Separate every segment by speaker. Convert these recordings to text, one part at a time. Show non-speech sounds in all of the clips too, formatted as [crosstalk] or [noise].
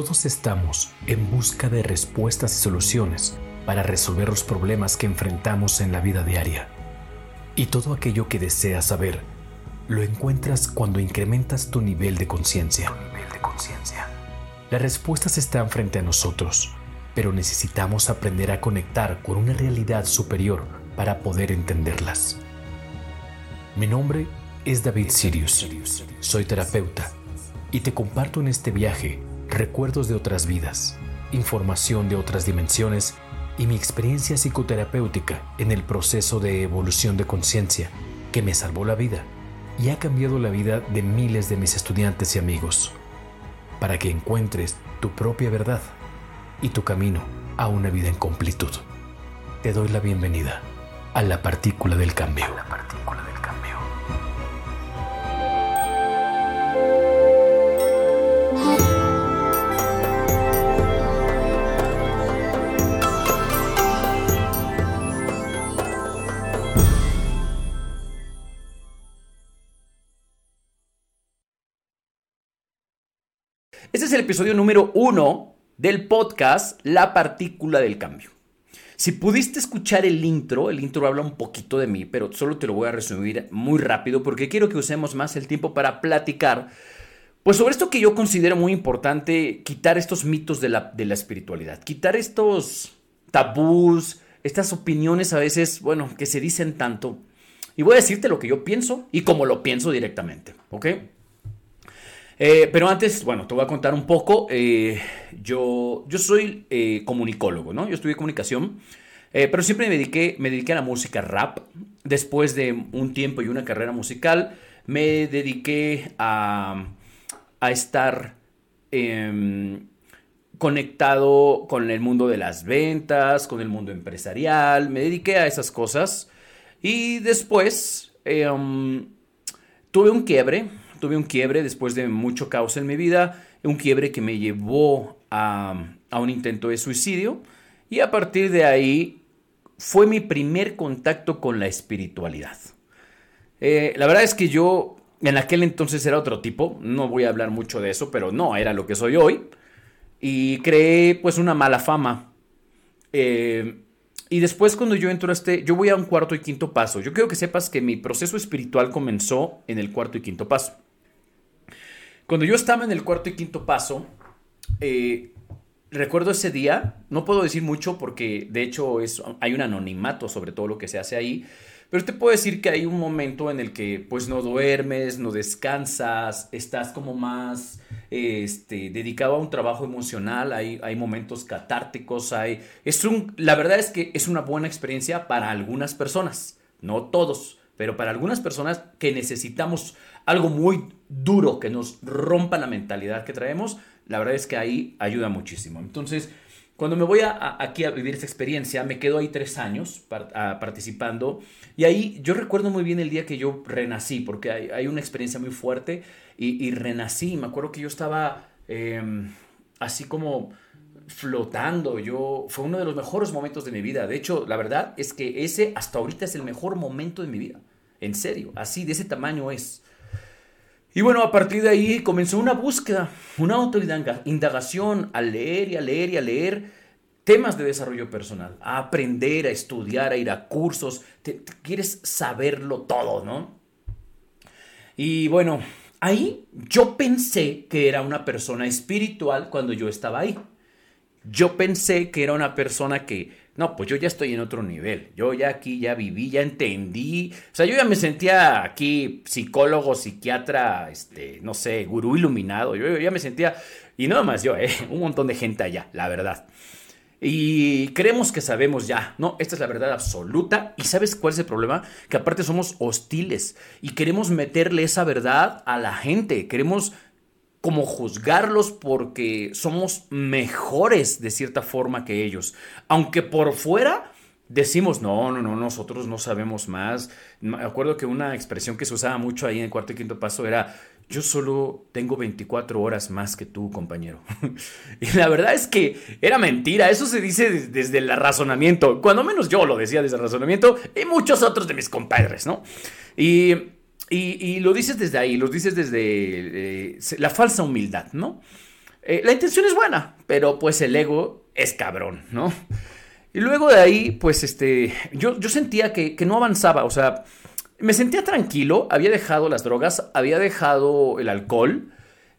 Speaker 1: Todos estamos en busca de respuestas y soluciones para resolver los problemas que enfrentamos en la vida diaria. Y todo aquello que deseas saber lo encuentras cuando incrementas tu nivel de conciencia. Las respuestas están frente a nosotros, pero necesitamos aprender a conectar con una realidad superior para poder entenderlas. Mi nombre es David Sirius. Soy terapeuta y te comparto en este viaje recuerdos de otras vidas, información de otras dimensiones y mi experiencia psicoterapéutica en el proceso de evolución de conciencia que me salvó la vida y ha cambiado la vida de miles de mis estudiantes y amigos, para que encuentres tu propia verdad y tu camino a una vida en completud. Te doy la bienvenida a la partícula del cambio. La partícula del cambio.
Speaker 2: Este es el episodio número uno del podcast La partícula del cambio. Si pudiste escuchar el intro, el intro habla un poquito de mí, pero solo te lo voy a resumir muy rápido porque quiero que usemos más el tiempo para platicar, pues sobre esto que yo considero muy importante, quitar estos mitos de la, de la espiritualidad, quitar estos tabús, estas opiniones a veces, bueno, que se dicen tanto. Y voy a decirte lo que yo pienso y cómo lo pienso directamente, ¿ok? Eh, pero antes, bueno, te voy a contar un poco. Eh, yo, yo soy eh, comunicólogo, ¿no? Yo estudié comunicación, pero siempre me dediqué, me dediqué a la música rap. Después de un tiempo y una carrera musical, me dediqué a, a estar em, conectado con el mundo de las ventas, con el mundo empresarial. Me dediqué a esas cosas. Y después em, tuve un quiebre tuve un quiebre después de mucho caos en mi vida, un quiebre que me llevó a, un intento de suicidio y a partir de ahí fue mi primer contacto con la espiritualidad. Eh, la verdad es que yo en aquel entonces era otro tipo, no voy a hablar mucho de eso, pero no era lo que soy hoy y creé pues una mala fama. Eh, y después cuando yo entro a este, yo voy a un cuarto y quinto paso. Yo quiero que sepas que mi proceso espiritual comenzó en el cuarto y quinto paso. Cuando yo estaba en el cuarto y quinto paso, eh, recuerdo ese día, no puedo decir mucho porque de hecho hay un anonimato sobre todo lo que se hace ahí, pero te puedo decir que hay un momento en el que pues no duermes, no descansas, estás como más este, dedicado a un trabajo emocional, hay, momentos catárticos, hay... La verdad es que es una buena experiencia para algunas personas, no todos, pero para algunas personas que necesitamos algo muy duro que nos rompa la mentalidad que traemos, la verdad es que ahí ayuda muchísimo. Entonces, cuando me voy a, aquí a vivir esa experiencia, me quedo ahí tres años participando y ahí yo recuerdo muy bien el día que yo renací, porque hay, una experiencia muy fuerte y, renací. Me acuerdo que yo estaba em, así como flotando. Yo fue uno de los mejores momentos de mi vida. De hecho, la verdad es que ese hasta ahorita es el mejor momento de mi vida. En serio, así de ese tamaño es. Y bueno, a partir de ahí comenzó una búsqueda, una autoindagación, a leer y a leer y a leer temas de desarrollo personal, a aprender, a estudiar, a ir a cursos. quieres saberlo todo, ¿no? Y bueno, ahí yo pensé que era una persona espiritual cuando yo estaba ahí. Yo pensé que era una persona que no, pues yo ya estoy en otro nivel. Yo ya aquí ya viví, ya entendí. O sea, yo ya me sentía aquí psicólogo, psiquiatra, este, no sé, gurú iluminado. Yo, ya me sentía, y no más yo, eh, un montón de gente allá, la verdad. Y creemos que sabemos ya, no, esta es la verdad absoluta. ¿Y sabes cuál es el problema? Que aparte somos hostiles y queremos meterle esa verdad a la gente. Queremos como juzgarlos porque somos mejores de cierta forma que ellos. Aunque por fuera decimos, no, no, no, nosotros no sabemos más. Me acuerdo que una expresión que se usaba mucho ahí en el cuarto y quinto paso era, yo solo tengo 24 horas más que tú, compañero. [laughs] y la verdad es que era mentira, eso se dice desde el razonamiento, cuando menos yo lo decía desde el razonamiento y muchos otros de mis compadres, ¿no? Y y, lo dices desde ahí, lo dices desde eh, la falsa humildad, ¿no? Eh, la intención es buena, pero pues el ego es cabrón, ¿no? Y luego de ahí, pues este, yo, yo sentía que, que no avanzaba, o sea, me sentía tranquilo, había dejado las drogas, había dejado el alcohol,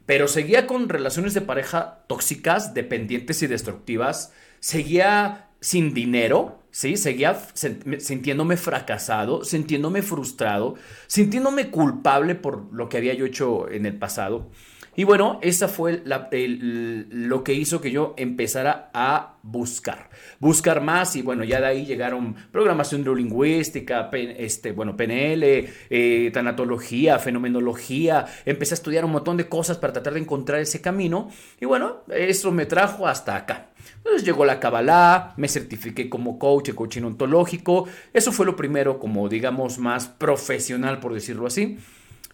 Speaker 2: pero seguía con relaciones de pareja tóxicas, dependientes y destructivas, seguía sin dinero, ¿sí? Seguía sintiéndome fracasado, sintiéndome frustrado, sintiéndome culpable por lo que había yo hecho en el pasado. Y bueno, esa fue lo que hizo que yo empezara a buscar, buscar más y bueno, ya de ahí llegaron programación neurolingüística, este, bueno, PNL, eh, tanatología, fenomenología, empecé a estudiar un montón de cosas para tratar de encontrar ese camino y bueno, eso me trajo hasta acá. Entonces llegó la Kabbalah, me certifiqué como coach coaching ontológico, eso fue lo primero como digamos más profesional por decirlo así.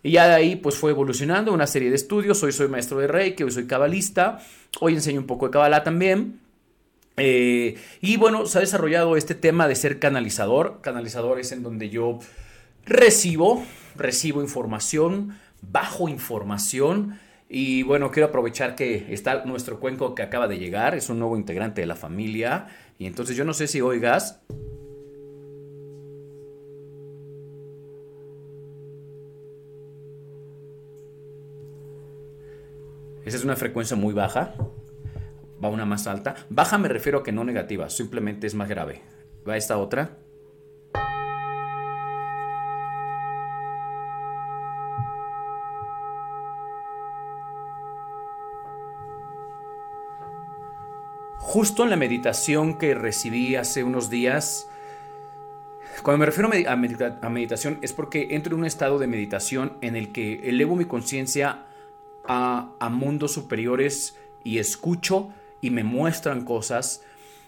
Speaker 2: Y ya de ahí pues fue evolucionando una serie de estudios. Hoy soy maestro de Reiki, hoy soy cabalista, hoy enseño un poco de Kabbalah también. Eh, y bueno, se ha desarrollado este tema de ser canalizador. Canalizador es en donde yo recibo, recibo información, bajo información. Y bueno, quiero aprovechar que está nuestro cuenco que acaba de llegar, es un nuevo integrante de la familia. Y entonces yo no sé si oigas, Esa es una frecuencia muy baja. Va una más alta. Baja me refiero a que no negativa, simplemente es más grave. Va esta otra. Justo en la meditación que recibí hace unos días, cuando me refiero a, meditación es porque entro en un estado de meditación en el que elevo mi conciencia a, mundos superiores y escucho y me muestran cosas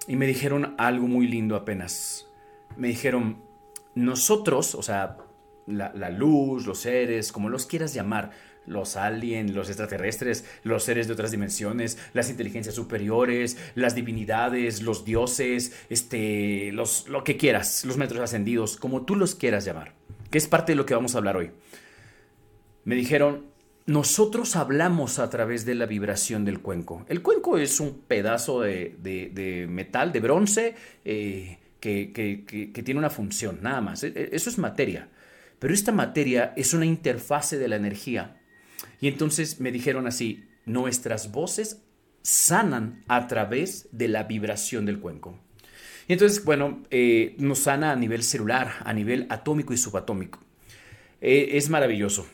Speaker 2: y me dijeron algo muy lindo apenas. Me dijeron, nosotros, o sea, la, la, luz, los seres, como los quieras llamar, los aliens, los extraterrestres, los seres de otras dimensiones, las inteligencias superiores, las divinidades, los dioses, este, los, lo que quieras, los metros ascendidos, como tú los quieras llamar, que es parte de lo que vamos a hablar hoy. Me dijeron, nosotros hablamos a través de la vibración del cuenco. El cuenco es un pedazo de, metal, de bronce, eh, que, tiene una función, nada más. E, e, eso es materia. Pero esta materia es una interfase de la energía. Y entonces me dijeron así, nuestras voces sanan a través de la vibración del cuenco. Y entonces, bueno, eh, nos sana a nivel celular, a nivel atómico y subatómico. Eh, es maravilloso.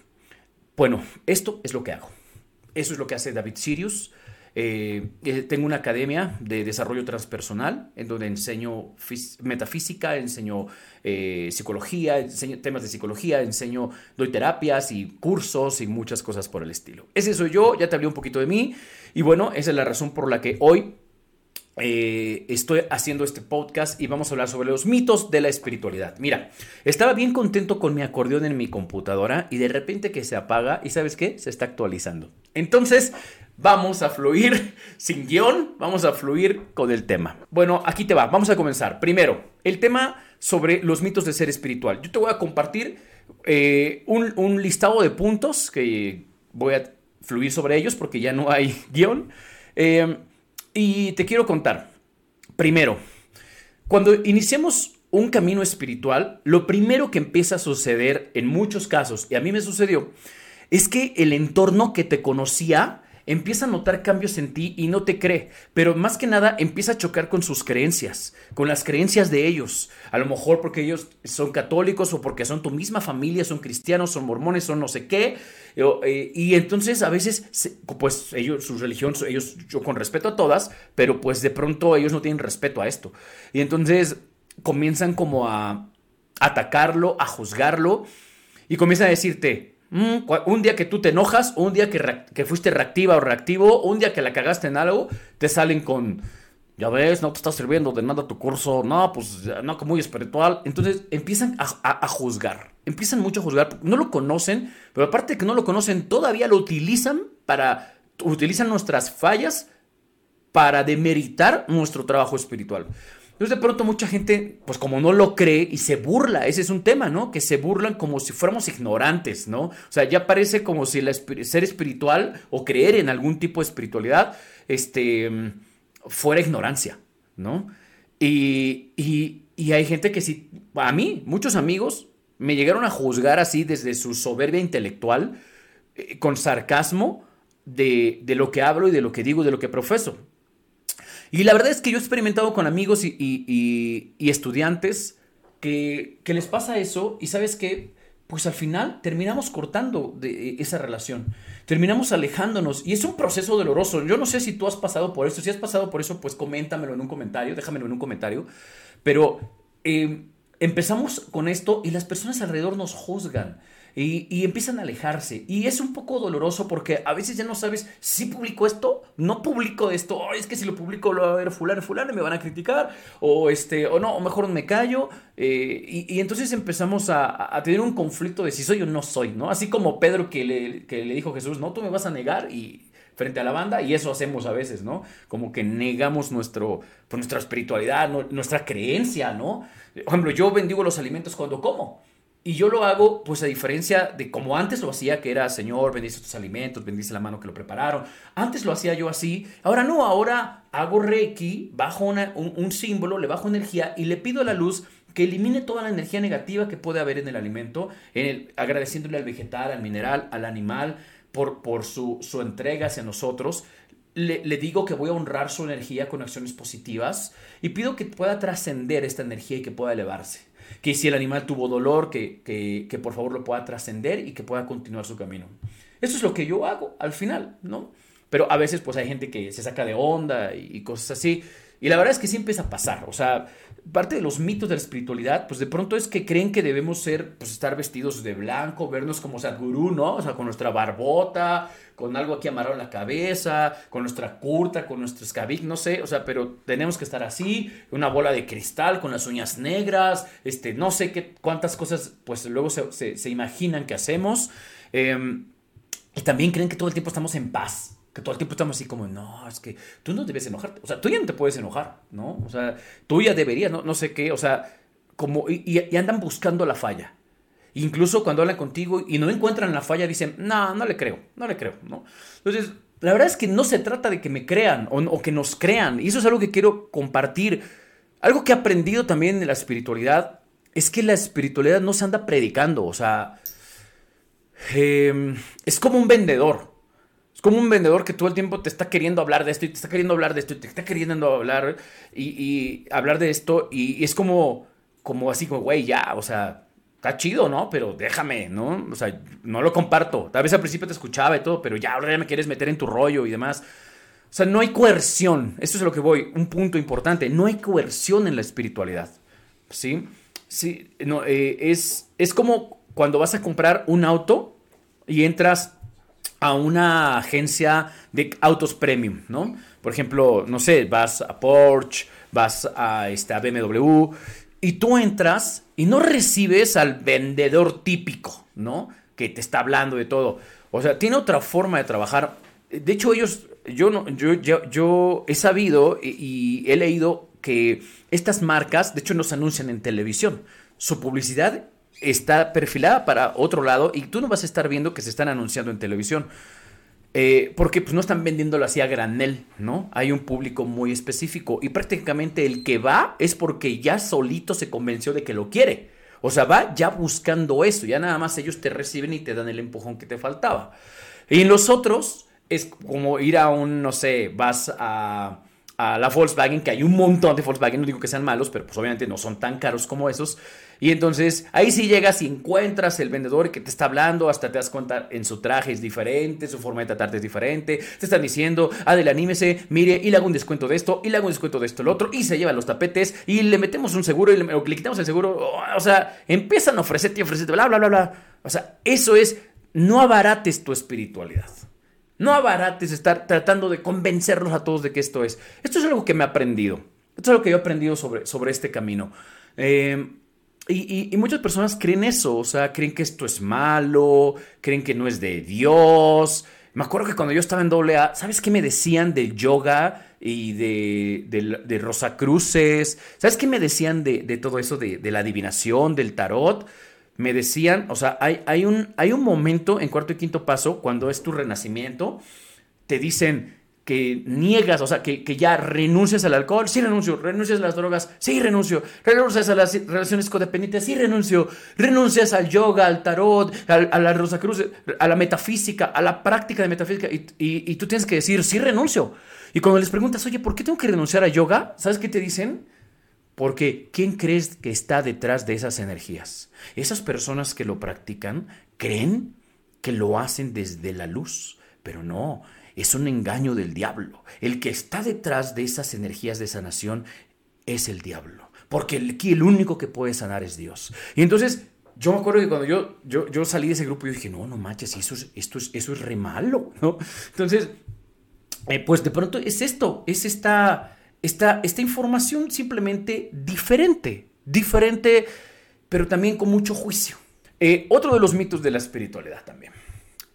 Speaker 2: Bueno, esto es lo que hago. Eso es lo que hace David Sirius. Eh, eh, tengo una academia de desarrollo transpersonal en donde enseño metafísica, enseño eh, psicología, enseño temas de psicología, enseño, doy terapias y cursos y muchas cosas por el estilo. Ese soy yo, ya te hablé un poquito de mí y bueno, esa es la razón por la que hoy eh, estoy haciendo este podcast y vamos a hablar sobre los mitos de la espiritualidad. Mira, estaba bien contento con mi acordeón en mi computadora y de repente que se apaga y sabes qué, se está actualizando. Entonces, vamos a fluir sin guion, vamos a fluir con el tema. Bueno, aquí te va, vamos a comenzar. Primero, el tema sobre los mitos de ser espiritual. Yo te voy a compartir eh, un, listado de puntos que voy a fluir sobre ellos porque ya no hay [laughs] guion. Eh, y te quiero contar, primero, cuando iniciamos un camino espiritual, lo primero que empieza a suceder en muchos casos, y a mí me sucedió, es que el entorno que te conocía empieza a notar cambios en ti y no te cree, pero más que nada empieza a chocar con sus creencias, con las creencias de ellos. A lo mejor porque ellos son católicos o porque son tu misma familia, son cristianos, son mormones, son no sé qué. Eh, y entonces a veces, pues ellos, su religión, ellos, yo con respeto a todas, pero pues de pronto ellos no tienen respeto a esto. Y entonces comienzan como a atacarlo, a juzgarlo y comienzan a decirte, un día que tú te enojas, un día que, fuiste reactiva o reactivo, un día que la cagaste en algo, te salen con, ya ves, no te está sirviendo de nada tu curso, no, pues no, que muy espiritual. Entonces empiezan a, juzgar, empiezan mucho a juzgar, no lo conocen, pero aparte de que no lo conocen, todavía lo utilizan para, utilizan nuestras fallas para demeritar nuestro trabajo espiritual. Entonces de pronto mucha gente, pues como no lo cree y se burla, ese es un tema, ¿no? Que se burlan como si fuéramos ignorantes, ¿no? O sea, ya parece como si el ser espiritual o creer en algún tipo de espiritualidad, este, fuera ignorancia, ¿no? Y, y hay gente que sí, a mí, muchos amigos me llegaron a juzgar así desde su soberbia intelectual, eh, con sarcasmo de, lo que hablo y de lo que digo y de lo que profeso. Y la verdad es que yo he experimentado con amigos y, estudiantes que, les pasa eso y sabes que, pues al final terminamos cortando de e, esa relación, terminamos alejándonos y es un proceso doloroso. Yo no sé si tú has pasado por eso, si has pasado por eso, pues coméntamelo en un comentario, déjamelo en un comentario, pero eh, empezamos con esto y las personas alrededor nos juzgan. Y, empiezan a alejarse. Y es un poco doloroso porque a veces ya no sabes si publico esto, no publico esto, es que si lo publico lo va a ver fulano, fulano y me van a criticar, o este, o no, o mejor me callo. Eh, y, entonces empezamos a, tener un conflicto de si soy o no soy, ¿no? Así como Pedro que le, que le dijo a Jesús, no, tú me vas a negar y frente a la banda y eso hacemos a veces, ¿no? Como que negamos nuestro, pues, nuestra espiritualidad, nuestra creencia, ¿no? Por ejemplo, yo bendigo los alimentos cuando como. Y yo lo hago, pues a diferencia de como antes lo hacía, que era, Señor, bendice tus alimentos, bendice la mano que lo prepararon. Antes lo hacía yo así. Ahora no, ahora hago Reiki, bajo un, símbolo, le bajo energía y le pido a la luz que elimine toda la energía negativa que puede haber en el alimento, en el, agradeciéndole al vegetal, al mineral, al animal, por, por su, su entrega hacia nosotros. Le, le, digo que voy a honrar su energía con acciones positivas y pido que pueda trascender esta energía y que pueda elevarse. Que si el animal tuvo dolor, que, que, que por favor lo pueda trascender y que pueda continuar su camino. Eso es lo que yo hago al final, ¿no? Pero a veces pues hay gente que se saca de onda y, y cosas así. Y la verdad es que sí empieza a pasar. O sea, parte de los mitos de la espiritualidad, pues de pronto es que creen que debemos ser, pues estar vestidos de blanco, vernos como Sadhguru, ¿no? O sea, con nuestra barbota, con algo aquí amarrado en la cabeza, con nuestra curta, con nuestro escabic, no sé, o sea, pero tenemos que estar así, una bola de cristal con las uñas negras, este, no sé qué, cuántas cosas, pues luego se, imaginan que hacemos. Em, y también creen que todo el tiempo estamos en paz que todo el tiempo estamos así como, no, es que tú no debes enojarte. O sea, tú ya no te puedes enojar, ¿no? O sea, tú ya deberías, no, no sé qué, o sea, como, y, andan buscando la falla. Incluso cuando hablan contigo y no encuentran la falla, dicen, no, no le creo, no le creo, ¿no? Entonces, la verdad es que no se trata de que me crean o, que nos crean. Y eso es algo que quiero compartir. Algo que he aprendido también de la espiritualidad es que la espiritualidad no se anda predicando, o sea, em, es como un vendedor como un vendedor que todo el tiempo te está queriendo hablar de esto y te está queriendo hablar de esto y te está queriendo hablar y, hablar de esto y, es como, como así como, güey, ya, o sea, está chido, ¿no? Pero déjame, ¿no? O sea, no lo comparto. Tal vez al principio te escuchaba y todo, pero ya ahora ya me quieres meter en tu rollo y demás. O sea, no hay coerción. Eso es a lo que voy. Un punto importante. No hay coerción en la espiritualidad. ¿Sí? Sí, no, eh, es, es como cuando vas a comprar un auto y entras a una agencia de autos premium, ¿no? Por ejemplo, no sé, vas a Porsche, vas a, este, BMW y tú entras y no recibes al vendedor típico, ¿no? Que te está hablando de todo. O sea, tiene otra forma de trabajar. De hecho, ellos, yo, no, yo, yo, he sabido y, y he leído que estas marcas, de hecho, no se anuncian en televisión. Su publicidad está perfilada para otro lado y tú no vas a estar viendo que se están anunciando en televisión. Eh, porque pues no están vendiéndolo así a granel, ¿no? Hay un público muy específico y prácticamente el que va es porque ya solito se convenció de que lo quiere. O sea, va ya buscando eso, ya nada más ellos te reciben y te dan el empujón que te faltaba. Y en los otros es como ir a un, no sé, vas a a la Volkswagen, que hay un montón de Volkswagen, no digo que sean malos, pero pues obviamente no son tan caros como esos. Y entonces ahí sí llegas y encuentras el vendedor que te está hablando, hasta te das cuenta en su traje es diferente, su forma de tratarte es diferente, te están diciendo, Adel, anímese, mire, y le hago un descuento de esto, y le hago un descuento de esto, el otro, y se lleva los tapetes, y le metemos un seguro, y le, le quitamos el seguro, o sea, empiezan a ofrecerte y ofrecerte, bla, bla, bla, bla. O sea, eso es, no abarates tu espiritualidad. No abarates estar tratando de convencerlos a todos de que esto es. Esto es algo que me he aprendido. Esto es algo que yo he aprendido sobre, sobre este camino. Eh, y, muchas personas creen eso, o sea, creen que esto es malo, creen que no es de Dios, Me acuerdo que cuando yo estaba en AA, ¿sabes qué me decían del yoga y de, de, de Rosacruces? ¿Sabes qué me decían de, de todo eso, de, de, la adivinación, del tarot? Me decían, o sea, hay, hay, un, hay un momento en cuarto y quinto paso, cuando es tu renacimiento, te dicen, que niegas, o sea, que, que, ya renuncias al alcohol, sí renuncio, renuncias a las drogas, sí renuncio, renuncias a las relaciones codependientes, sí renuncio, renuncias al yoga, al tarot, a, la Rosacruz, a la metafísica, a la práctica de metafísica, y, y, y, tú tienes que decir, sí renuncio. Y cuando les preguntas, oye, ¿por qué tengo que renunciar a yoga? ¿Sabes qué te dicen? Porque ¿quién crees que está detrás de esas energías? Esas personas que lo practican creen que lo hacen desde la luz, pero no, es un engaño del diablo. El que está detrás de esas energías de sanación es el diablo. Porque aquí el, el único que puede sanar es Dios. Y entonces yo me acuerdo que cuando yo, yo, yo salí de ese grupo, yo dije, no, no manches, eso es, esto es, eso es re malo, [laughs] ¿no? Entonces, eh, pues de pronto es esto, es esta, esta, esta información simplemente diferente, diferente, pero también con mucho juicio. Eh, otro de los mitos de la espiritualidad también.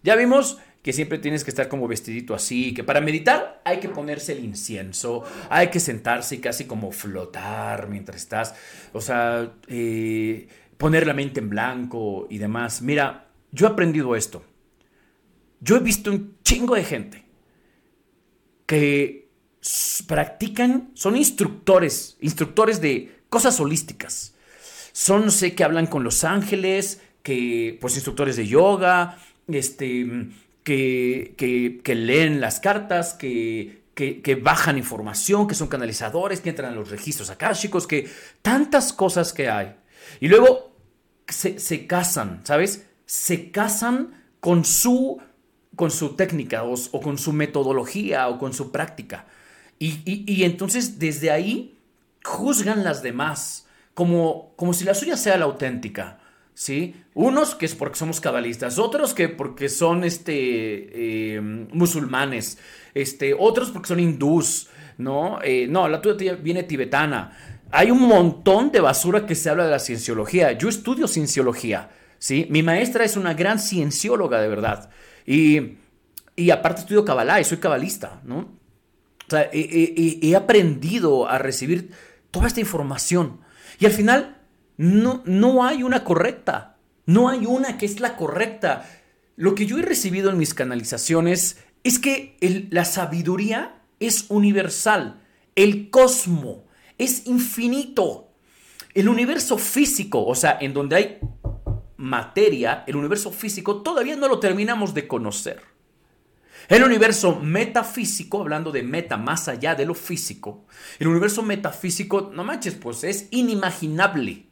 Speaker 2: Ya vimos que siempre tienes que estar como vestidito así, que para meditar hay que ponerse el incienso, hay que sentarse y casi como flotar mientras estás, o sea, eh, poner la mente en blanco y demás. Mira, yo he aprendido esto. Yo he visto un chingo de gente que practican, son instructores, instructores de cosas holísticas. Son, sé, que hablan con los ángeles, que, pues, instructores de yoga, este, que, leen las cartas, que, bajan información, que son canalizadores, que entran a los registros akáshicos, que tantas cosas que hay. Y luego se, casan, ¿sabes? Se casan con su, con su técnica o, con su metodología o con su práctica. Y, y, y, entonces desde ahí juzgan las demás como, como si la suya sea la auténtica. ¿Sí? Unos que es porque somos cabalistas, otros que porque son este, eh, musulmanes, este, otros porque son hindús, ¿no? Eh, no, la tuya viene tibetana. Hay un montón de basura que se habla de la cienciología. Yo estudio cienciología, ¿sí? Mi maestra es una gran ciencióloga, de verdad. Y, y aparte estudio cabalá y soy cabalista, ¿no? O sea, he aprendido a recibir toda esta información. Y al final no, no hay una correcta. No hay una que es la correcta. Lo que yo he recibido en mis canalizaciones es que la sabiduría es universal. El cosmo es infinito. El universo físico, o sea, en donde hay materia, el universo físico, todavía no lo terminamos de conocer. El universo metafísico, hablando de meta más allá de lo físico, el universo metafísico, no manches, pues es inimaginable.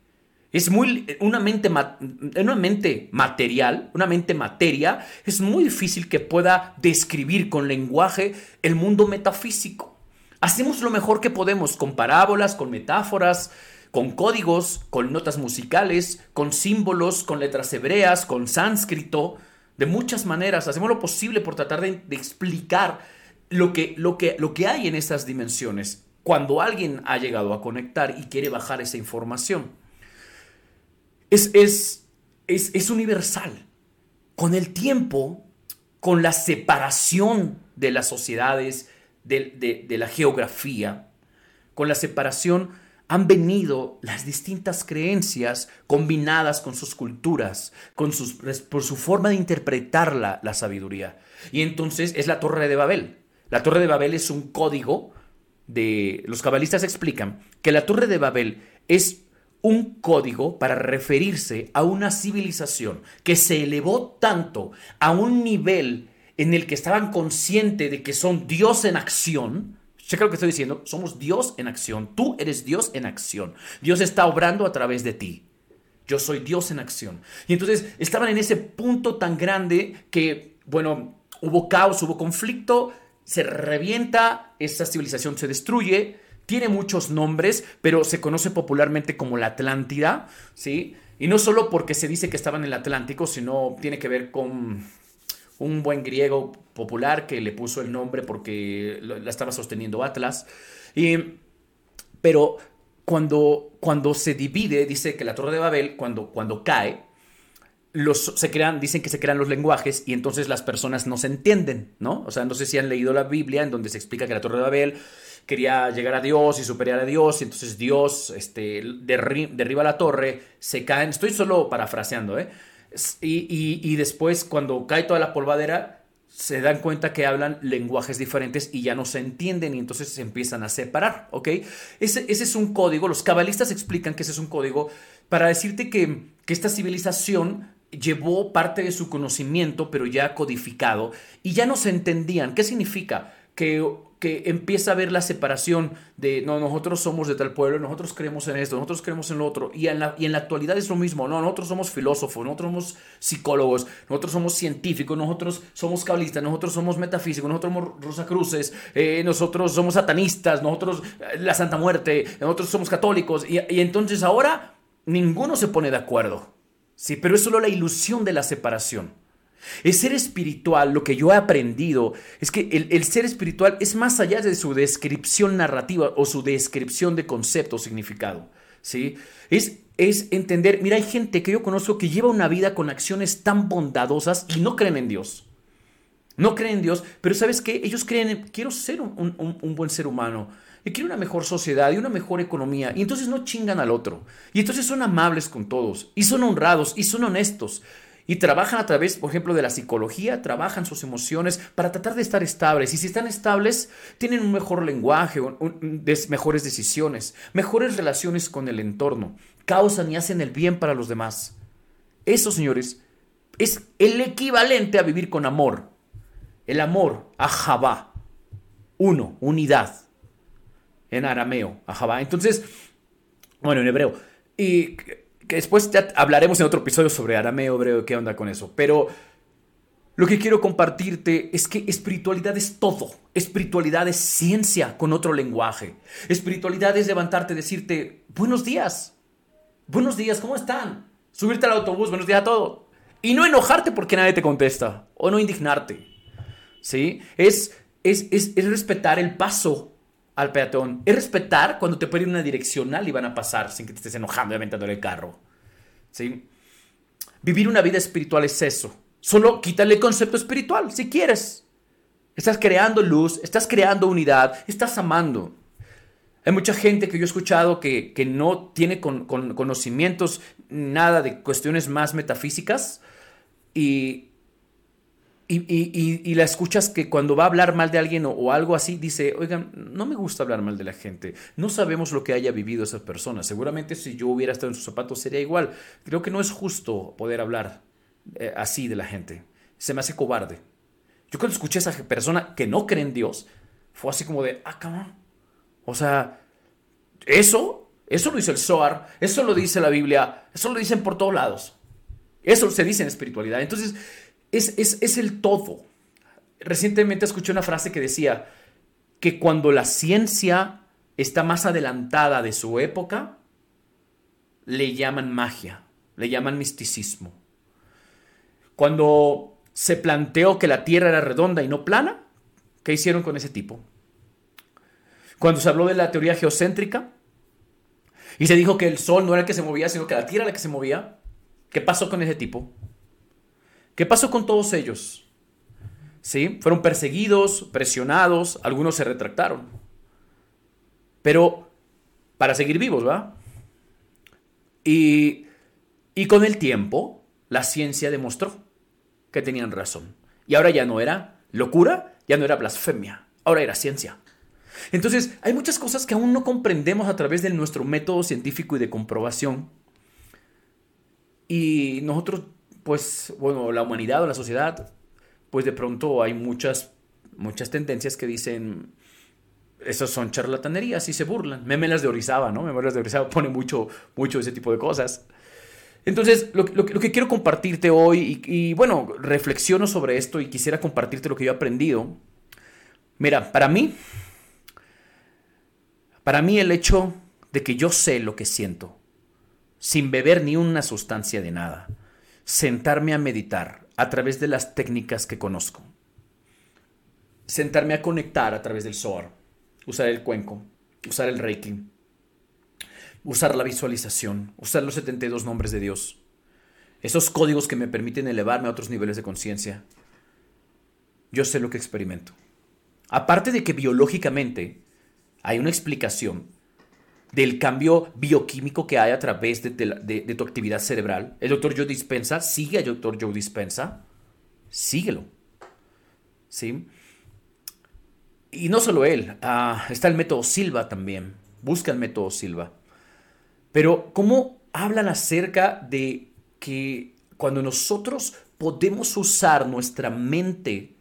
Speaker 2: Es muy, una mente, una mente material, una mente materia, es muy difícil que pueda describir con lenguaje el mundo metafísico. Hacemos lo mejor que podemos con parábolas, con metáforas, con códigos, con notas musicales, con símbolos, con letras hebreas, con sánscrito, de muchas maneras. Hacemos lo posible por tratar de, explicar lo que, lo, que, lo que hay en esas dimensiones cuando alguien ha llegado a conectar y quiere bajar esa información es, es, es, es universal. Con el tiempo, con la separación de las sociedades, de, de, de, la geografía, con la separación han venido las distintas creencias combinadas con sus culturas, con sus, por su forma de interpretar la, la sabiduría. Y entonces es la Torre de Babel. La Torre de Babel es un código de... Los cabalistas explican que la Torre de Babel es un código para referirse a una civilización que se elevó tanto a un nivel en el que estaban conscientes de que son Dios en acción. Checa lo que estoy diciendo, somos Dios en acción, tú eres Dios en acción. Dios está obrando a través de ti. Yo soy Dios en acción. Y entonces estaban en ese punto tan grande que, bueno, hubo caos, hubo conflicto, se revienta, esa civilización se destruye, tiene muchos nombres, pero se conoce popularmente como la Atlántida, ¿sí? Y no solo porque se dice que estaba en el Atlántico, sino tiene que ver con un buen griego popular que le puso el nombre porque la estaba sosteniendo Atlas. Y, pero cuando, cuando se divide, dice que la Torre de Babel, cuando, cuando cae, se crean, dicen que se crean los lenguajes y entonces las personas no se entienden, ¿no? O sea, no sé si han leído la Biblia en donde se explica que la Torre de Babel quería llegar a Dios y superar a Dios, y entonces Dios este, derriba la torre, se caen, estoy solo parafraseando, ¿eh? Y, y, después cuando cae toda la polvadera, se dan cuenta que hablan lenguajes diferentes y ya no se entienden y entonces se empiezan a separar, ¿ok? Ese, ese es un código, los cabalistas explican que ese es un código para decirte que, que esta civilización llevó parte de su conocimiento, pero ya codificado, y ya no se entendían. ¿Qué significa? Que que empieza a ver la separación de, no, nosotros somos de tal pueblo, nosotros creemos en esto, nosotros creemos en lo otro, y en la, y en la actualidad es lo mismo, no, nosotros somos filósofos, nosotros somos psicólogos, nosotros somos científicos, nosotros somos cabalistas, nosotros somos metafísicos, nosotros somos rosacruces, eh, nosotros somos satanistas, nosotros eh, la Santa Muerte, nosotros somos católicos, y, y entonces ahora ninguno se pone de acuerdo, ¿sí? Pero es solo la ilusión de la separación. El ser espiritual, lo que yo he aprendido, es que el, ser espiritual es más allá de su descripción narrativa o su descripción de concepto o significado. ¿sí? Es, es entender, mira, hay gente que yo conozco que lleva una vida con acciones tan bondadosas y no creen en Dios. No creen en Dios, pero ¿sabes qué? Ellos creen en, quiero ser un, un buen ser humano. Y quiero una mejor sociedad y una mejor economía. Y entonces no chingan al otro. Y entonces son amables con todos. Y son honrados. Y son honestos. Y trabajan a través, por ejemplo, de la psicología, trabajan sus emociones para tratar de estar estables. Y si están estables, tienen un mejor lenguaje, mejores decisiones, mejores relaciones con el entorno, causan y hacen el bien para los demás. Eso, señores, es el equivalente a vivir con amor. El amor, ajabá. Uno, unidad. En arameo, ajabá. Entonces, bueno, en hebreo. Y después ya hablaremos en otro episodio sobre arameo, hebreo, qué onda con eso. Pero lo que quiero compartirte es que espiritualidad es todo. Espiritualidad es ciencia con otro lenguaje. Espiritualidad es levantarte y decirte, buenos días. Buenos días, ¿cómo están? Subirte al autobús, buenos días a todos. Y no enojarte porque nadie te contesta. O no indignarte. ¿Sí? Es, es, es, es respetar el paso al peatón. Es respetar cuando te ponen una direccional y van a pasar sin que te estés enojando y aventándole el carro. ¿Sí? Vivir una vida espiritual es eso. Solo quítale el concepto espiritual, si quieres. Estás creando luz, estás creando unidad, estás amando. Hay mucha gente que yo he escuchado que, no tiene conocimientos nada de cuestiones más metafísicas y, y, la escuchas que cuando va a hablar mal de alguien o, algo así, dice, oigan, no me gusta hablar mal de la gente, no sabemos lo que haya vivido esa persona, seguramente si yo hubiera estado en sus zapatos sería igual, creo que no es justo poder hablar eh, así de la gente, se me hace cobarde. Yo cuando escuché a esa persona que no cree en Dios, fue así como de, ah, cabrón, o sea, eso, eso lo dice el Zohar, eso lo dice la Biblia, eso lo dicen por todos lados, eso se dice en espiritualidad, entonces es, el todo. Recientemente escuché una frase que decía que cuando la ciencia está más adelantada de su época, le llaman magia, le llaman misticismo. Cuando se planteó que la Tierra era redonda y no plana, ¿qué hicieron con ese tipo? Cuando se habló de la teoría geocéntrica y se dijo que el Sol no era el que se movía, sino que la Tierra era la que se movía, ¿qué pasó con ese tipo? ¿Qué pasó con todos ellos? ¿Sí? Fueron perseguidos, presionados, algunos se retractaron. Pero para seguir vivos, ¿va? Y, y con el tiempo, la ciencia demostró que tenían razón. Y ahora ya no era locura, ya no era blasfemia, ahora era ciencia. Entonces, hay muchas cosas que aún no comprendemos a través de nuestro método científico y de comprobación. Y nosotros pues, bueno, la humanidad o la sociedad, pues de pronto hay muchas, muchas tendencias que dicen, esos son charlatanerías y se burlan. Memelas de Orizaba, ¿no? Memelas de Orizaba [laughs] pone mucho, mucho ese tipo de cosas. Entonces, lo, que quiero compartirte hoy, y, bueno, reflexiono sobre esto y quisiera compartirte lo que yo he aprendido. Mira, para mí, para mí el hecho de que yo sé lo que siento, sin beber ni una sustancia de nada, sentarme a meditar a través de las técnicas que conozco. Sentarme a conectar a través del SOAR, usar el cuenco, usar el Reiki, usar la visualización, usar los 72 nombres de Dios. esos códigos que me permiten elevarme a otros niveles de conciencia, yo sé lo que experimento. Aparte de que biológicamente hay una explicación del cambio bioquímico que hay a través de, tu actividad cerebral. El doctor Joe Dispensa, sigue al doctor Joe Dispensa, síguelo. ¿Sí? Y no solo él, ah, está el método Silva también. Busca el método Silva. Pero, ¿cómo hablan acerca de que cuando nosotros podemos usar nuestra mente,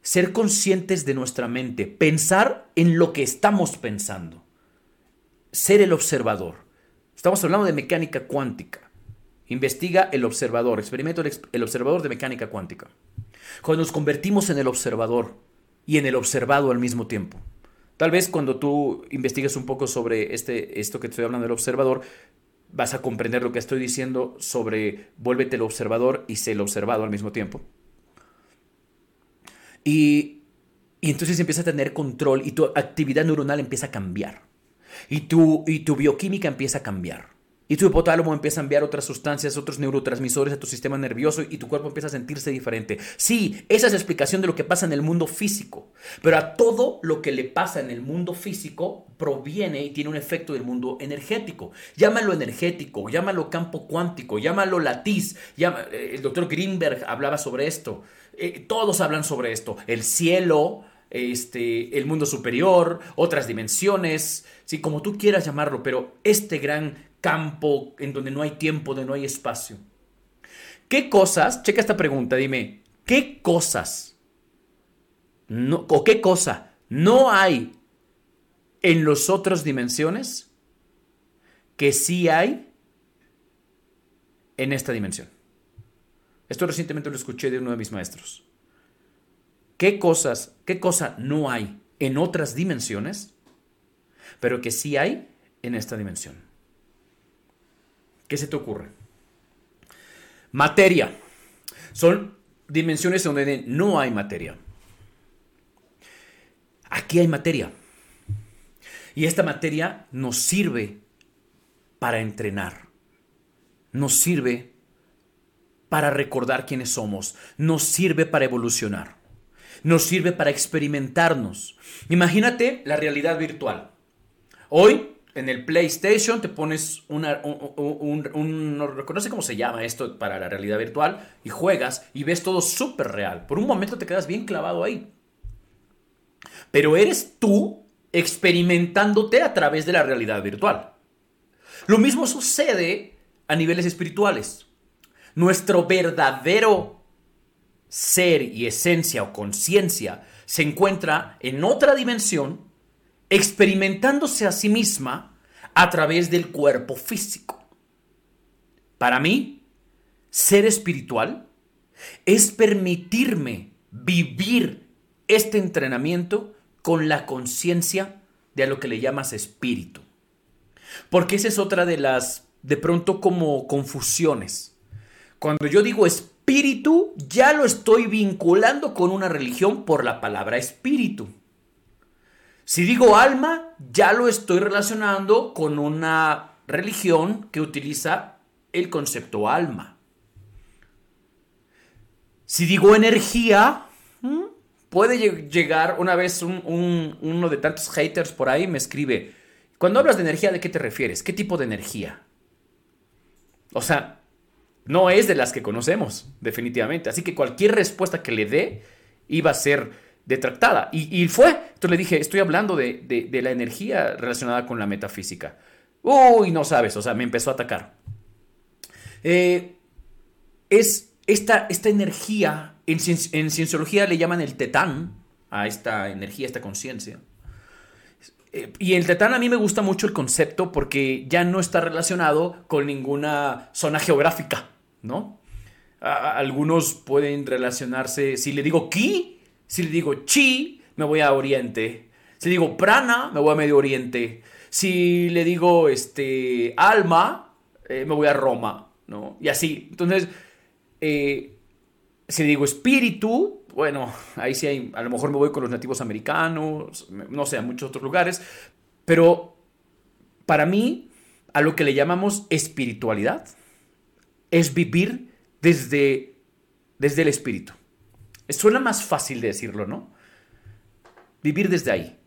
Speaker 2: ser conscientes de nuestra mente, pensar en lo que estamos pensando? Ser el observador. Estamos hablando de mecánica cuántica. Investiga el observador, experimento el, observador de mecánica cuántica. Cuando nos convertimos en el observador y en el observado al mismo tiempo. Tal vez cuando tú investigues un poco sobre este, esto que estoy hablando del observador, vas a comprender lo que estoy diciendo sobre vuélvete el observador y sé el observado al mismo tiempo. Y, y entonces empieza a tener control y tu actividad neuronal empieza a cambiar y tu, y tu bioquímica empieza a cambiar. Y tu hipotálamo empieza a enviar otras sustancias, otros neurotransmisores a tu sistema nervioso y tu cuerpo empieza a sentirse diferente. Sí, esa es la explicación de lo que pasa en el mundo físico. Pero a todo lo que le pasa en el mundo físico proviene y tiene un efecto del mundo energético. Llámalo energético, llámalo campo cuántico, llámalo latiz. Eh, el doctor Greenberg hablaba sobre esto. Eh, todos hablan sobre esto. El cielo, este, el mundo superior, otras dimensiones, ¿sí? como tú quieras llamarlo, pero este gran campo en donde no hay tiempo, donde no hay espacio. ¿Qué cosas, checa esta pregunta, dime, ¿qué cosas no, o qué cosa no hay en las otras dimensiones que sí hay en esta dimensión? Esto recientemente lo escuché de uno de mis maestros qué cosas, qué cosa no hay en otras dimensiones, pero que sí hay en esta dimensión. ¿Qué se te ocurre? Materia. Son dimensiones donde no hay materia. Aquí hay materia. Y esta materia nos sirve para entrenar. Nos sirve para recordar quiénes somos. Nos sirve para evolucionar nos sirve para experimentarnos. Imagínate la realidad virtual. Hoy en el PlayStation te pones una, un, no reconoce cómo se llama esto para la realidad virtual y juegas y ves todo súper real. Por un momento te quedas bien clavado ahí. Pero eres tú experimentándote a través de la realidad virtual. Lo mismo sucede a niveles espirituales. Nuestro verdadero ser y esencia o conciencia se encuentra en otra dimensión, experimentándose a sí misma a través del cuerpo físico. Para mí, ser espiritual es permitirme vivir este entrenamiento con la conciencia de lo que le llamas espíritu. Porque esa es otra de las, de pronto como confusiones. Cuando yo digo espíritu, espíritu ya lo estoy vinculando con una religión por la palabra espíritu. Si digo alma, ya lo estoy relacionando con una religión que utiliza el concepto alma. Si digo energía, puede llegar una vez uno de tantos haters por ahí me escribe, cuando hablas de energía, ¿de qué te refieres? ¿Qué tipo de energía? O sea, no es de las que conocemos, definitivamente. Así que cualquier respuesta que le dé iba a ser detractada. Y, fue. Entonces le dije, estoy hablando de, la energía relacionada con la metafísica. Uy, no sabes, o sea, me empezó a atacar. Eh, es esta, esta energía, en, en, cienciología le llaman el tetán, a esta energía, esta conciencia. Eh, y el tetán a mí me gusta mucho el concepto porque ya no está relacionado con ninguna zona geográfica. ¿No? algunos pueden relacionarse, si le digo ki, si le digo chi, me voy a Oriente. Si le digo prana, me voy a Medio Oriente. Si le digo este, alma, eh, me voy a Roma, ¿no? Y así. Entonces, eh, si le digo espíritu, bueno, ahí sí hay, a lo mejor me voy con los nativos americanos, no sé, a muchos otros lugares. Pero para mí, a lo que le llamamos espiritualidad, es vivir desde, desde el espíritu. Suena más fácil de decirlo, ¿no? Vivir desde ahí,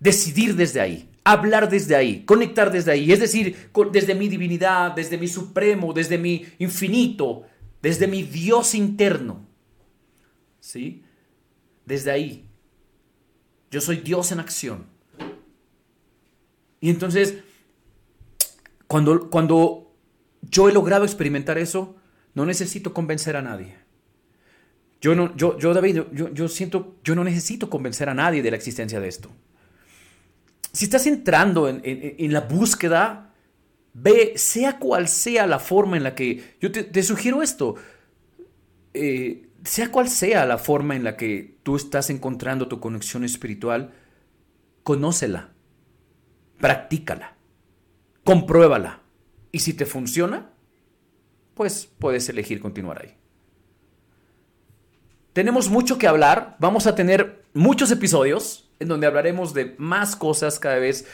Speaker 2: decidir desde ahí, hablar desde ahí, conectar desde ahí, es decir, desde mi divinidad, desde mi supremo, desde mi infinito, desde mi Dios interno. ¿Sí? Desde ahí. Yo soy Dios en acción. Y entonces, cuando, cuando yo he logrado experimentar eso, no necesito convencer a nadie. Yo, no, yo, yo David, yo, yo siento, yo no necesito convencer a nadie de la existencia de esto. Si estás entrando en, la búsqueda, ve, sea cual sea la forma en la que, yo te, sugiero esto, eh, sea cual sea la forma en la que tú estás encontrando tu conexión espiritual, conócela, practícala, compruébala. Y si te funciona, pues puedes elegir continuar ahí. Tenemos mucho que hablar, vamos a tener muchos episodios, en donde hablaremos de más cosas cada vez.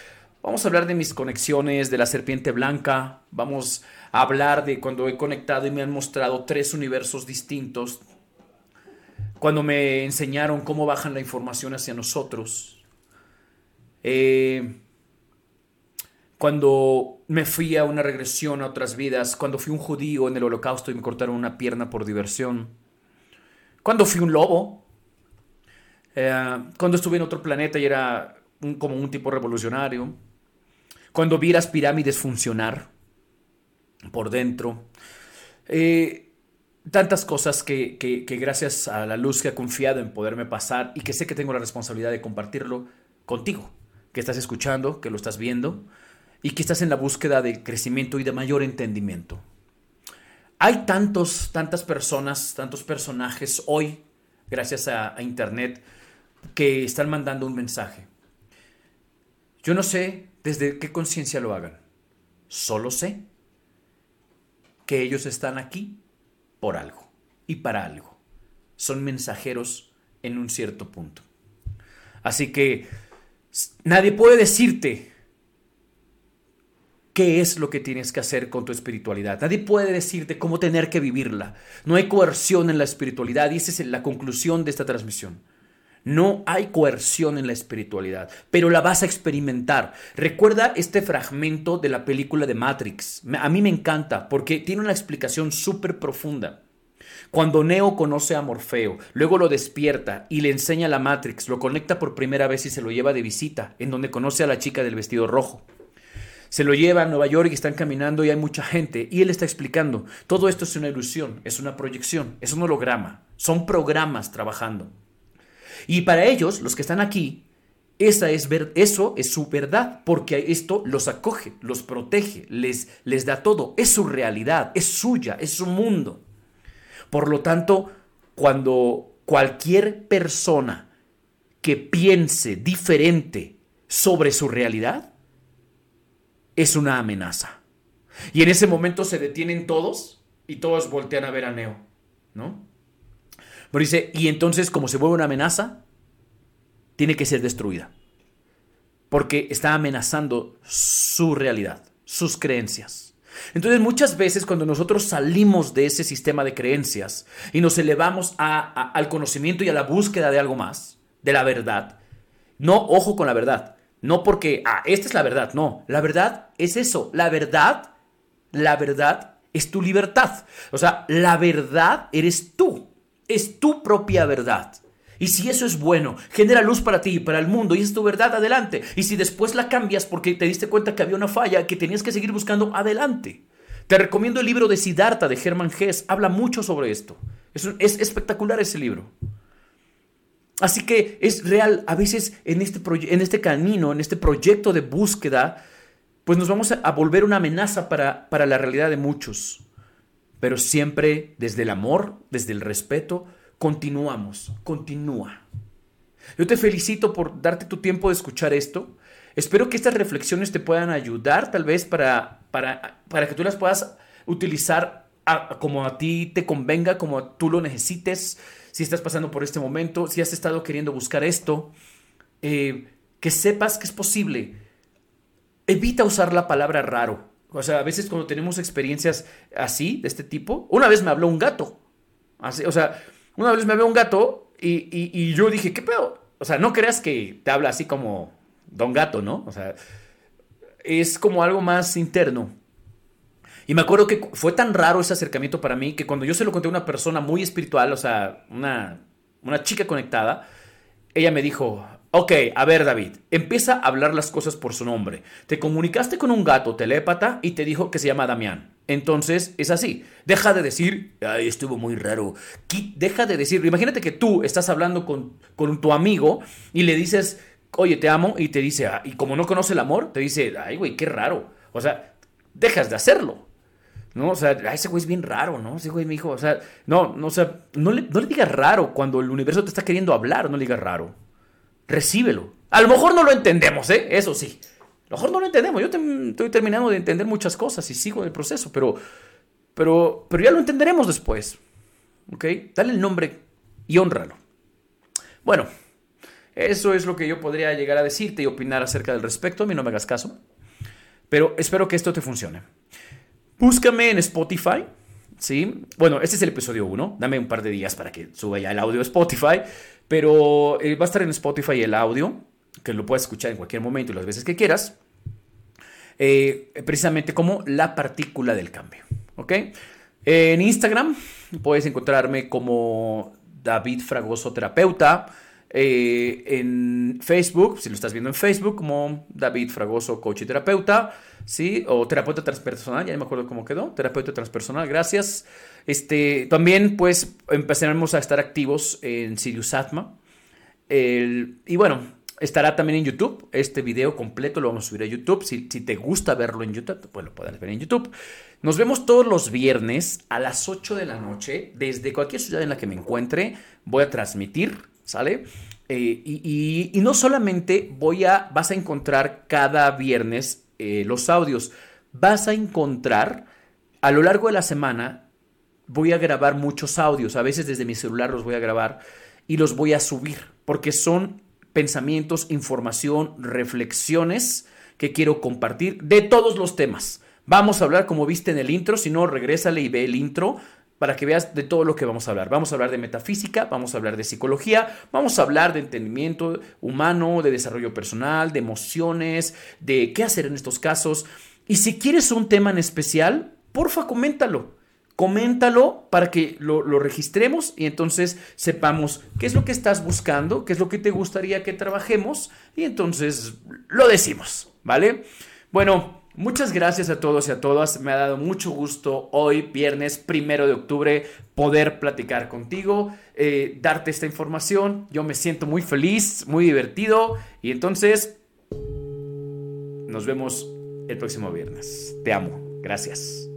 Speaker 2: Vamos a hablar de mis conexiones, de la serpiente blanca, vamos a hablar de cuando he conectado y me han mostrado tres universos distintos, cuando me enseñaron cómo bajan la información hacia nosotros, eh, cuando me fui a una regresión a otras vidas, cuando fui un judío en el holocausto y me cortaron una pierna por diversión, cuando fui un lobo eh, cuando estuve en otro planeta y era como un tipo revolucionario. Cuando vi las pirámides funcionar por dentro. Eh, tantas cosas que, que, gracias a la luz que ha confiado en poderme pasar y que sé que tengo la responsabilidad de compartirlo contigo, que estás escuchando, que lo estás viendo y que estás en la búsqueda de crecimiento y de mayor entendimiento. Hay tantos, tantas personas, tantos personajes hoy, gracias a Internet, que están mandando un mensaje. Yo no sé desde qué conciencia lo hagan. Solo sé que ellos están aquí por algo y para algo. Son mensajeros en un cierto punto. Así que nadie puede decirte qué es lo que tienes que hacer con tu espiritualidad. Nadie puede decirte cómo tener que vivirla. No hay coerción en la espiritualidad y esa es la conclusión de esta transmisión. No hay coerción en la espiritualidad, pero la vas a experimentar. Recuerda este fragmento de la película de Matrix. A mí me encanta porque tiene una explicación súper profunda. Cuando Neo conoce a Morfeo, luego lo despierta y le enseña la Matrix, lo conecta por primera vez y se lo lleva de visita, en donde conoce a la chica del vestido rojo. Se lo lleva a Nueva York y están caminando y hay mucha gente. Y él está explicando, todo esto es una ilusión, es una proyección, es un holograma, son programas trabajando. Y para ellos, los que están aquí, esa es ver, eso es su verdad, porque esto los acoge, los protege, les, les da todo, es su realidad, es suya, es su mundo. Por lo tanto, cuando cualquier persona que piense diferente sobre su realidad, es una amenaza. Y en ese momento se detienen todos y todos voltean a ver a Neo, ¿no? Pero dice, y entonces como se vuelve una amenaza, tiene que ser destruida. Porque está amenazando su realidad, sus creencias. Entonces muchas veces cuando nosotros salimos de ese sistema de creencias y nos elevamos al conocimiento y a la búsqueda de algo más, de la verdad, no ojo con la verdad, no porque, ah, esta es la verdad, no, la verdad es eso, la verdad, la verdad es tu libertad. O sea, la verdad eres tú es tu propia verdad. Y si eso es bueno, genera luz para ti y para el mundo y es tu verdad, adelante. Y si después la cambias porque te diste cuenta que había una falla, que tenías que seguir buscando, adelante. Te recomiendo el libro de Siddhartha de Hermann Hesse, habla mucho sobre esto. Es, es espectacular ese libro. Así que es real, a veces en este, en este camino, en este proyecto de búsqueda, pues nos vamos a, volver una amenaza para, para la realidad de muchos pero siempre desde el amor, desde el respeto, continuamos, continúa. Yo te felicito por darte tu tiempo de escuchar esto. Espero que estas reflexiones te puedan ayudar tal vez para, para, para que tú las puedas utilizar como a ti te convenga, como tú lo necesites, si estás pasando por este momento, si has estado queriendo buscar esto, eh, que sepas que es posible. Evita usar la palabra raro O sea, a veces cuando tenemos experiencias así, de este tipo, una vez me habló un gato. Así, o sea, una vez me habló un gato y, y yo dije, ¿qué pedo? O sea, no creas que te habla así como Don Gato, ¿no? O sea, es como algo más interno. Y me acuerdo que fue tan raro ese acercamiento para mí que cuando yo se lo conté a una persona muy espiritual, o sea, una, una chica conectada, ella me dijo, ok, a ver David, empieza a hablar las cosas por su nombre. Te comunicaste con un gato telépata y te dijo que se llama Damián. Entonces es así. Deja de decir, ay, estuvo muy raro. Deja de decir, imagínate que tú estás hablando con, con tu amigo y le dices, oye, te amo, y te dice, ah", y como no conoce el amor, te dice, ay, güey, qué raro. O sea, dejas de hacerlo. ¿No? O sea, ese güey es bien raro, ¿no? Ese güey me dijo, o sea, no, no, o sea, no le, no le digas raro cuando el universo te está queriendo hablar, no le digas raro. Recíbelo. A lo mejor no lo entendemos, ¿eh? Eso sí. A lo mejor no lo entendemos. Yo estoy terminando de entender muchas cosas y sigo en el proceso, pero, pero, pero ya lo entenderemos después. ¿Ok? Dale el nombre y honralo. Bueno, eso es lo que yo podría llegar a decirte y opinar acerca del respecto. A mí no me hagas caso. Pero espero que esto te funcione. Búscame en Spotify. ¿sí? Bueno, este es el episodio 1. Dame un par de días para que suba ya el audio de Spotify. Pero eh, va a estar en Spotify el audio, que lo puedes escuchar en cualquier momento y las veces que quieras. Eh, precisamente como la partícula del cambio. ¿Ok? En Instagram puedes encontrarme como David Fragoso Terapeuta. Eh, en Facebook, si lo estás viendo en Facebook, como David Fragoso, coach y terapeuta, ¿sí? O terapeuta transpersonal, ya no me acuerdo cómo quedó, terapeuta transpersonal, gracias. Este, también, pues, empezaremos a estar activos en Sirius Atma. y bueno, estará también en YouTube. Este video completo lo vamos a subir a YouTube. Si, si te gusta verlo en YouTube, pues lo puedes ver en YouTube. Nos vemos todos los viernes a las 8 de la noche. Desde cualquier ciudad en la que me encuentre, voy a transmitir ¿sale? Eh, y, no solamente voy a, vas a encontrar cada viernes eh, los audios, vas a encontrar a lo largo de la semana, voy a grabar muchos audios, a veces desde mi celular los voy a grabar y los voy a subir, porque son pensamientos, información, reflexiones que quiero compartir de todos los temas. Vamos a hablar, como viste en el intro, si no, regrésale y ve el intro para que veas de todo lo que vamos a hablar. Vamos a hablar de metafísica, vamos a hablar de psicología, vamos a hablar de entendimiento humano, de desarrollo personal, de emociones, de qué hacer en estos casos. Y si quieres un tema en especial, porfa, coméntalo. Coméntalo para que lo, registremos y entonces sepamos qué es lo que estás buscando, qué es lo que te gustaría que trabajemos y entonces lo decimos, ¿vale? Bueno, Muchas gracias a todos y a todas. Me ha dado mucho gusto hoy, viernes primero de octubre, poder platicar contigo, eh, darte esta información. Yo me siento muy feliz, muy divertido. Y entonces, nos vemos el próximo viernes. Te amo. Gracias.